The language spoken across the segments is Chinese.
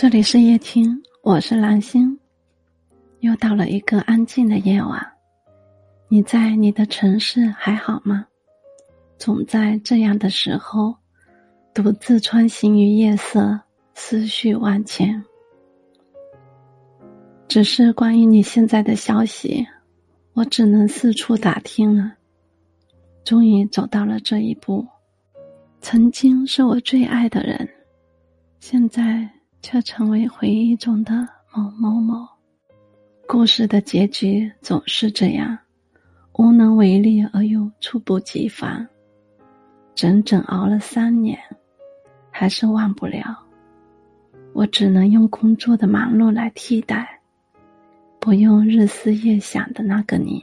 这里是夜听，我是蓝星。又到了一个安静的夜晚，你在你的城市还好吗？总在这样的时候，独自穿行于夜色，思绪万千。只是关于你现在的消息，我只能四处打听了。终于走到了这一步，曾经是我最爱的人，现在却成为回忆中的某某某。故事的结局总是这样，无能为力而又猝不及防。整整熬了三年，还是忘不了。我只能用工作的忙碌来替代，不用日思夜想的那个你。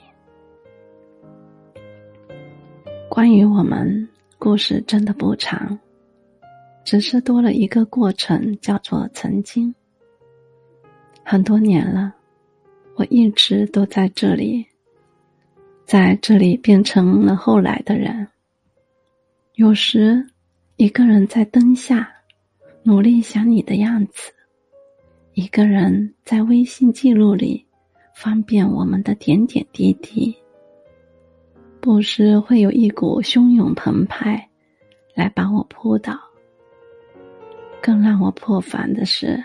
关于我们，故事真的不长，只是多了一个过程，叫做曾经。很多年了，我一直都在这里，在这里变成了后来的人。有时，一个人在灯下，努力想你的样子；一个人在微信记录里，方便我们的点点滴滴。不时会有一股汹涌澎湃，来把我扑倒。更让我破防的是，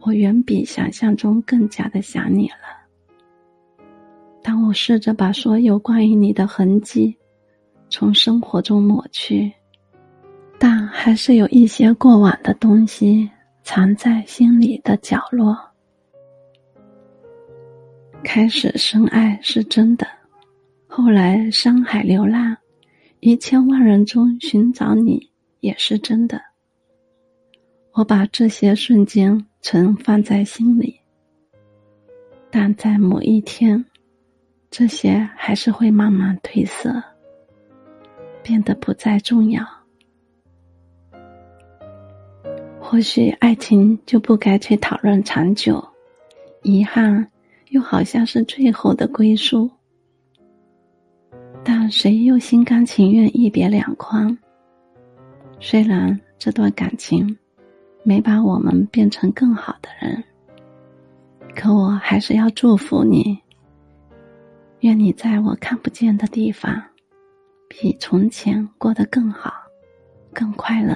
我远比想象中更加的想你了。当我试着把所有关于你的痕迹从生活中抹去，但还是有一些过往的东西藏在心里的角落。开始深爱是真的。后来，山海流浪，一千万人中寻找你也是真的。我把这些瞬间存放在心里，但在某一天，这些还是会慢慢褪色，变得不再重要。或许爱情就不该去讨论长久，遗憾又好像是最后的归宿。但谁又心甘情愿一别两宽？虽然这段感情没把我们变成更好的人，可我还是要祝福你。愿你在我看不见的地方，比从前过得更好，更快乐。